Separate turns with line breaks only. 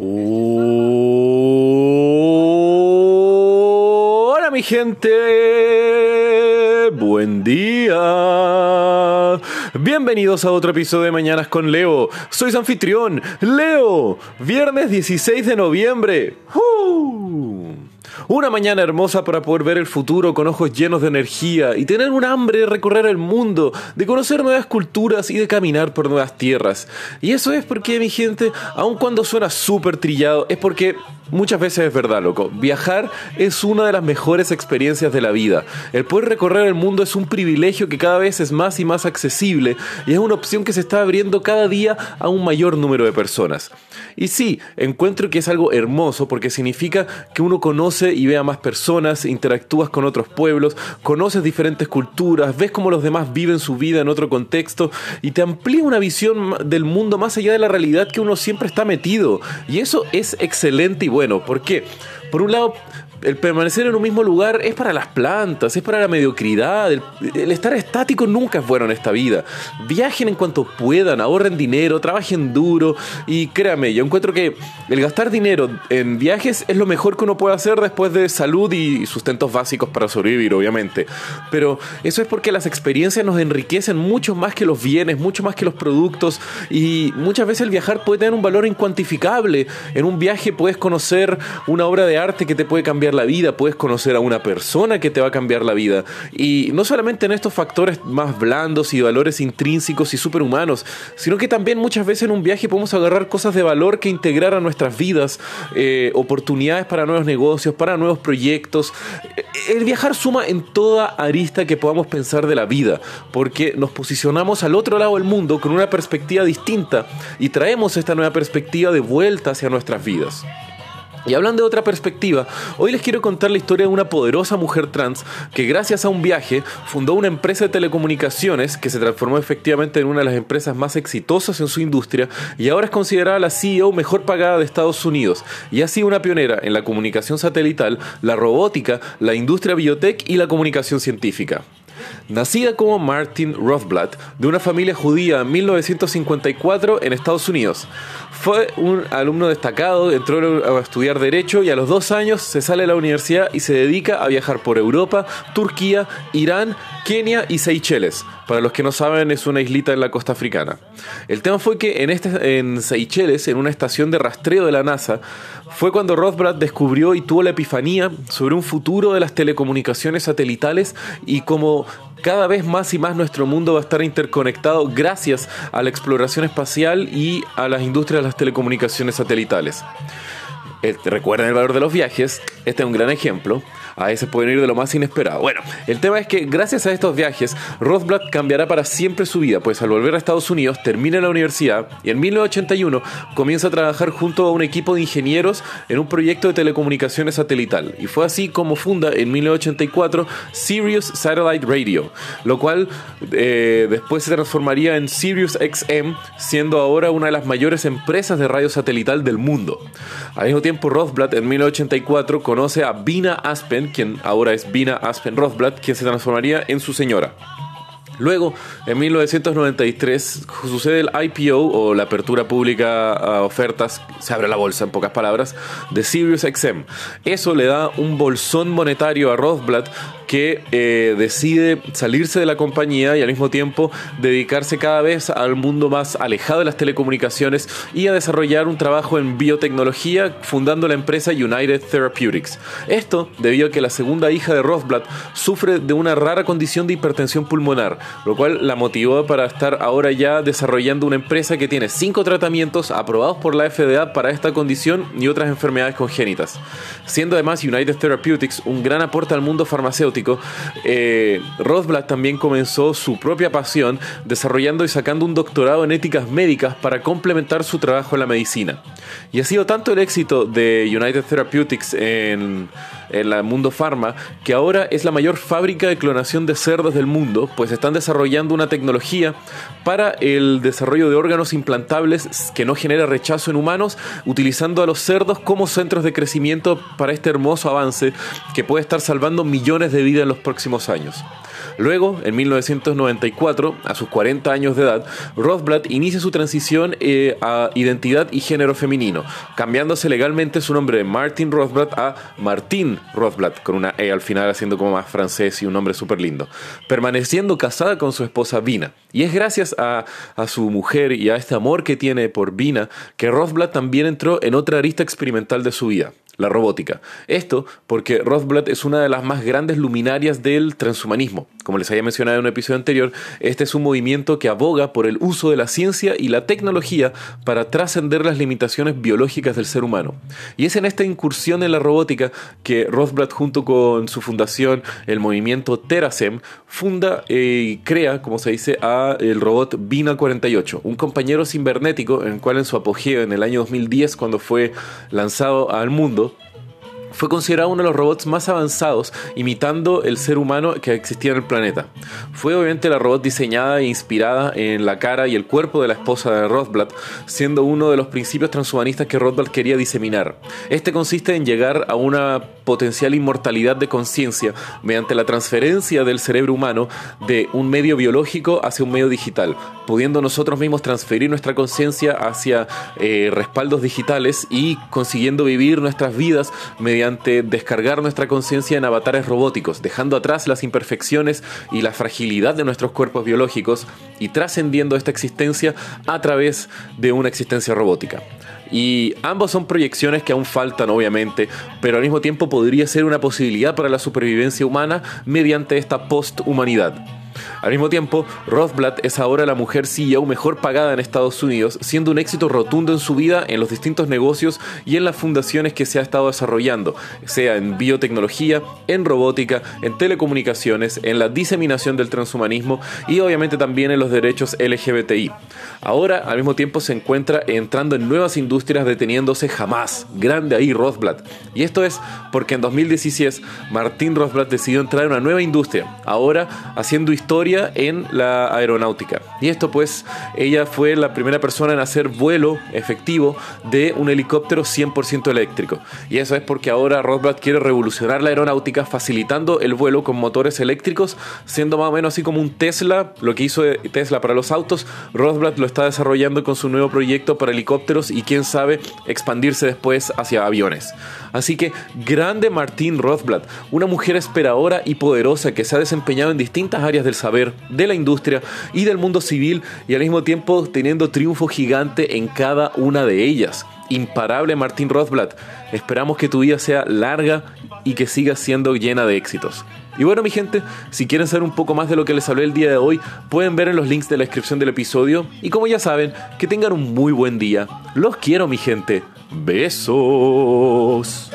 Hola mi gente, buen día. Bienvenidos a otro episodio de Mañanas con Leo. Soy su anfitrión, Leo. Viernes 16 de noviembre. Una mañana hermosa para poder ver el futuro con ojos llenos de energía y tener un hambre de recorrer el mundo, de conocer nuevas culturas y de caminar por nuevas tierras. Y eso es porque, mi gente, aun cuando suena súper trillado, es porque Muchas veces es verdad, loco. Viajar es una de las mejores experiencias de la vida. El poder recorrer el mundo es un privilegio que cada vez es más y más accesible y es una opción que se está abriendo cada día a un mayor número de personas. Y sí, encuentro que es algo hermoso porque significa que uno conoce y ve a más personas, interactúas con otros pueblos, conoces diferentes culturas, ves cómo los demás viven su vida en otro contexto y te amplía una visión del mundo más allá de la realidad que uno siempre está metido. Y eso es excelente y bueno. ¿Por qué? Por un lado, el permanecer en un mismo lugar es para las plantas, es para la mediocridad. El, estar estático nunca es bueno en esta vida. Viajen en cuanto puedan, ahorren dinero, trabajen duro y créame, yo encuentro que el gastar dinero en viajes es lo mejor que uno puede hacer después de salud y sustentos básicos para sobrevivir, obviamente. Pero eso es porque las experiencias nos enriquecen mucho más que los bienes, mucho más que los productos y muchas veces el viajar puede tener un valor incuantificable. En un viaje puedes conocer una obra de arte que te puede cambiar la vida, puedes conocer a una persona que te va a cambiar la vida. Y no solamente en estos factores más blandos y valores intrínsecos y superhumanos, sino que también muchas veces en un viaje podemos agarrar cosas de valor que integrar a nuestras vidas, eh, oportunidades para nuevos negocios, para nuevos proyectos. El viajar suma en toda arista que podamos pensar de la vida, porque nos posicionamos al otro lado del mundo con una perspectiva distinta y traemos esta nueva perspectiva de vuelta hacia nuestras vidas. Y hablando de otra perspectiva, hoy les quiero contar la historia de una poderosa mujer trans que gracias a un viaje fundó una empresa de telecomunicaciones que se transformó efectivamente en una de las empresas más exitosas en su industria y ahora es considerada la CEO mejor pagada de Estados Unidos y ha sido una pionera en la comunicación satelital, la robótica, la industria biotech y la comunicación científica. Nacida como Martin Rothblatt de una familia judía en 1954 en Estados Unidos. Fue un alumno destacado, entró a estudiar Derecho y a los dos años se sale de la universidad y se dedica a viajar por Europa, Turquía, Irán, Kenia y Seychelles. Para los que no saben, es una islita en la costa africana. El tema fue que en, este, en Seychelles, en una estación de rastreo de la NASA, fue cuando Rothblatt descubrió y tuvo la epifanía sobre un futuro de las telecomunicaciones satelitales y cómo cada vez más y más nuestro mundo va a estar interconectado gracias a la exploración espacial y a las industrias de las telecomunicaciones satelitales. Eh, recuerden el valor de los viajes, este es un gran ejemplo a veces pueden ir de lo más inesperado. Bueno, el tema es que gracias a estos viajes, Rothblatt cambiará para siempre su vida, pues al volver a Estados Unidos termina la universidad y en 1981 comienza a trabajar junto a un equipo de ingenieros en un proyecto de telecomunicaciones satelital. Y fue así como funda en 1984 Sirius Satellite Radio, lo cual eh, después se transformaría en Sirius XM, siendo ahora una de las mayores empresas de radio satelital del mundo. Al mismo tiempo, Rothblatt en 1984 conoce a Bina Aspen, quien ahora es Vina Aspen Rothblatt, quien se transformaría en su señora. Luego, en 1993, sucede el IPO o la apertura pública a ofertas, se abre la bolsa en pocas palabras, de SiriusXM. Eso le da un bolsón monetario a Rothblatt que eh, decide salirse de la compañía y al mismo tiempo dedicarse cada vez al mundo más alejado de las telecomunicaciones y a desarrollar un trabajo en biotecnología fundando la empresa United Therapeutics. Esto debido a que la segunda hija de Rothblatt sufre de una rara condición de hipertensión pulmonar, lo cual la motivó para estar ahora ya desarrollando una empresa que tiene cinco tratamientos aprobados por la FDA para esta condición y otras enfermedades congénitas. Siendo además United Therapeutics un gran aporte al mundo farmacéutico, eh, Rothblatt también comenzó su propia pasión desarrollando y sacando un doctorado en éticas médicas para complementar su trabajo en la medicina. Y ha sido tanto el éxito de United Therapeutics en en el mundo farma, que ahora es la mayor fábrica de clonación de cerdos del mundo, pues están desarrollando una tecnología para el desarrollo de órganos implantables que no genera rechazo en humanos, utilizando a los cerdos como centros de crecimiento para este hermoso avance que puede estar salvando millones de vidas en los próximos años. Luego, en 1994, a sus 40 años de edad, Rothblatt inicia su transición eh, a identidad y género femenino, cambiándose legalmente su nombre de Martin Rothblatt a Martin Rothblatt, con una E al final haciendo como más francés y un nombre súper lindo, permaneciendo casada con su esposa Vina. Y es gracias a, a, su mujer y a este amor que tiene por Vina que Rothblatt también entró en otra arista experimental de su vida, la robótica. Esto porque Rothblatt es una de las más grandes luminarias del transhumanismo. Como les había mencionado en un episodio anterior, este es un movimiento que aboga por el uso de la ciencia y la tecnología para trascender las limitaciones biológicas del ser humano. Y es en esta incursión en la robótica que Rothblatt junto con su fundación, el movimiento Terasem, funda y crea, como se dice, el robot Vina 48, un compañero cibernético en el cual en su apogeo en el año 2010 cuando fue lanzado al mundo fue considerado uno de los robots más avanzados, imitando el ser humano que existía en el planeta. Fue obviamente la robot diseñada e inspirada en la cara y el cuerpo de la esposa de Rothblatt, siendo uno de los principios transhumanistas que Rothblatt quería diseminar. Este consiste en llegar a una potencial inmortalidad de conciencia mediante la transferencia del cerebro humano de un medio biológico hacia un medio digital, pudiendo nosotros mismos transferir nuestra conciencia hacia eh, respaldos digitales y consiguiendo vivir nuestras vidas mediante descargar nuestra conciencia en avatares robóticos, dejando atrás las imperfecciones y la fragilidad de nuestros cuerpos biológicos y trascendiendo esta existencia a través de una existencia robótica. Y ambos son proyecciones que aún faltan, obviamente, pero al mismo tiempo podría ser una posibilidad para la supervivencia humana mediante esta posthumanidad. Al mismo tiempo, Rothblatt es ahora la mujer CEO mejor pagada en Estados Unidos, siendo un éxito rotundo en su vida en los distintos negocios y en las fundaciones que se ha estado desarrollando, sea en biotecnología, en robótica, en telecomunicaciones, en la diseminación del transhumanismo y obviamente también en los derechos LGBTI. Ahora, al mismo tiempo, se encuentra entrando en nuevas industrias deteniéndose jamás. Grande ahí Rothblatt. Y esto es porque en 2016 Martín Rothblatt decidió entrar en una nueva industria, ahora haciendo historia en la aeronáutica. Y esto pues, ella fue la primera persona en hacer vuelo efectivo de un helicóptero 100% eléctrico. Y eso es porque ahora Rothblatt quiere revolucionar la aeronáutica facilitando el vuelo con motores eléctricos, siendo más o menos así como un Tesla, lo que hizo Tesla para los autos, Rothblatt lo está desarrollando con su nuevo proyecto para helicópteros y quién sabe expandirse después hacia aviones. Así que grande Martín Rothblatt, una mujer esperadora y poderosa que se ha desempeñado en distintas áreas del de la industria y del mundo civil y al mismo tiempo teniendo triunfo gigante en cada una de ellas. Imparable Martín Rothblatt, esperamos que tu vida sea larga y que siga siendo llena de éxitos. Y bueno, mi gente, si quieren saber un poco más de lo que les hablé el día de hoy, pueden ver en los links de la descripción del episodio. Y como ya saben, que tengan un muy buen día. Los quiero, mi gente. Besos.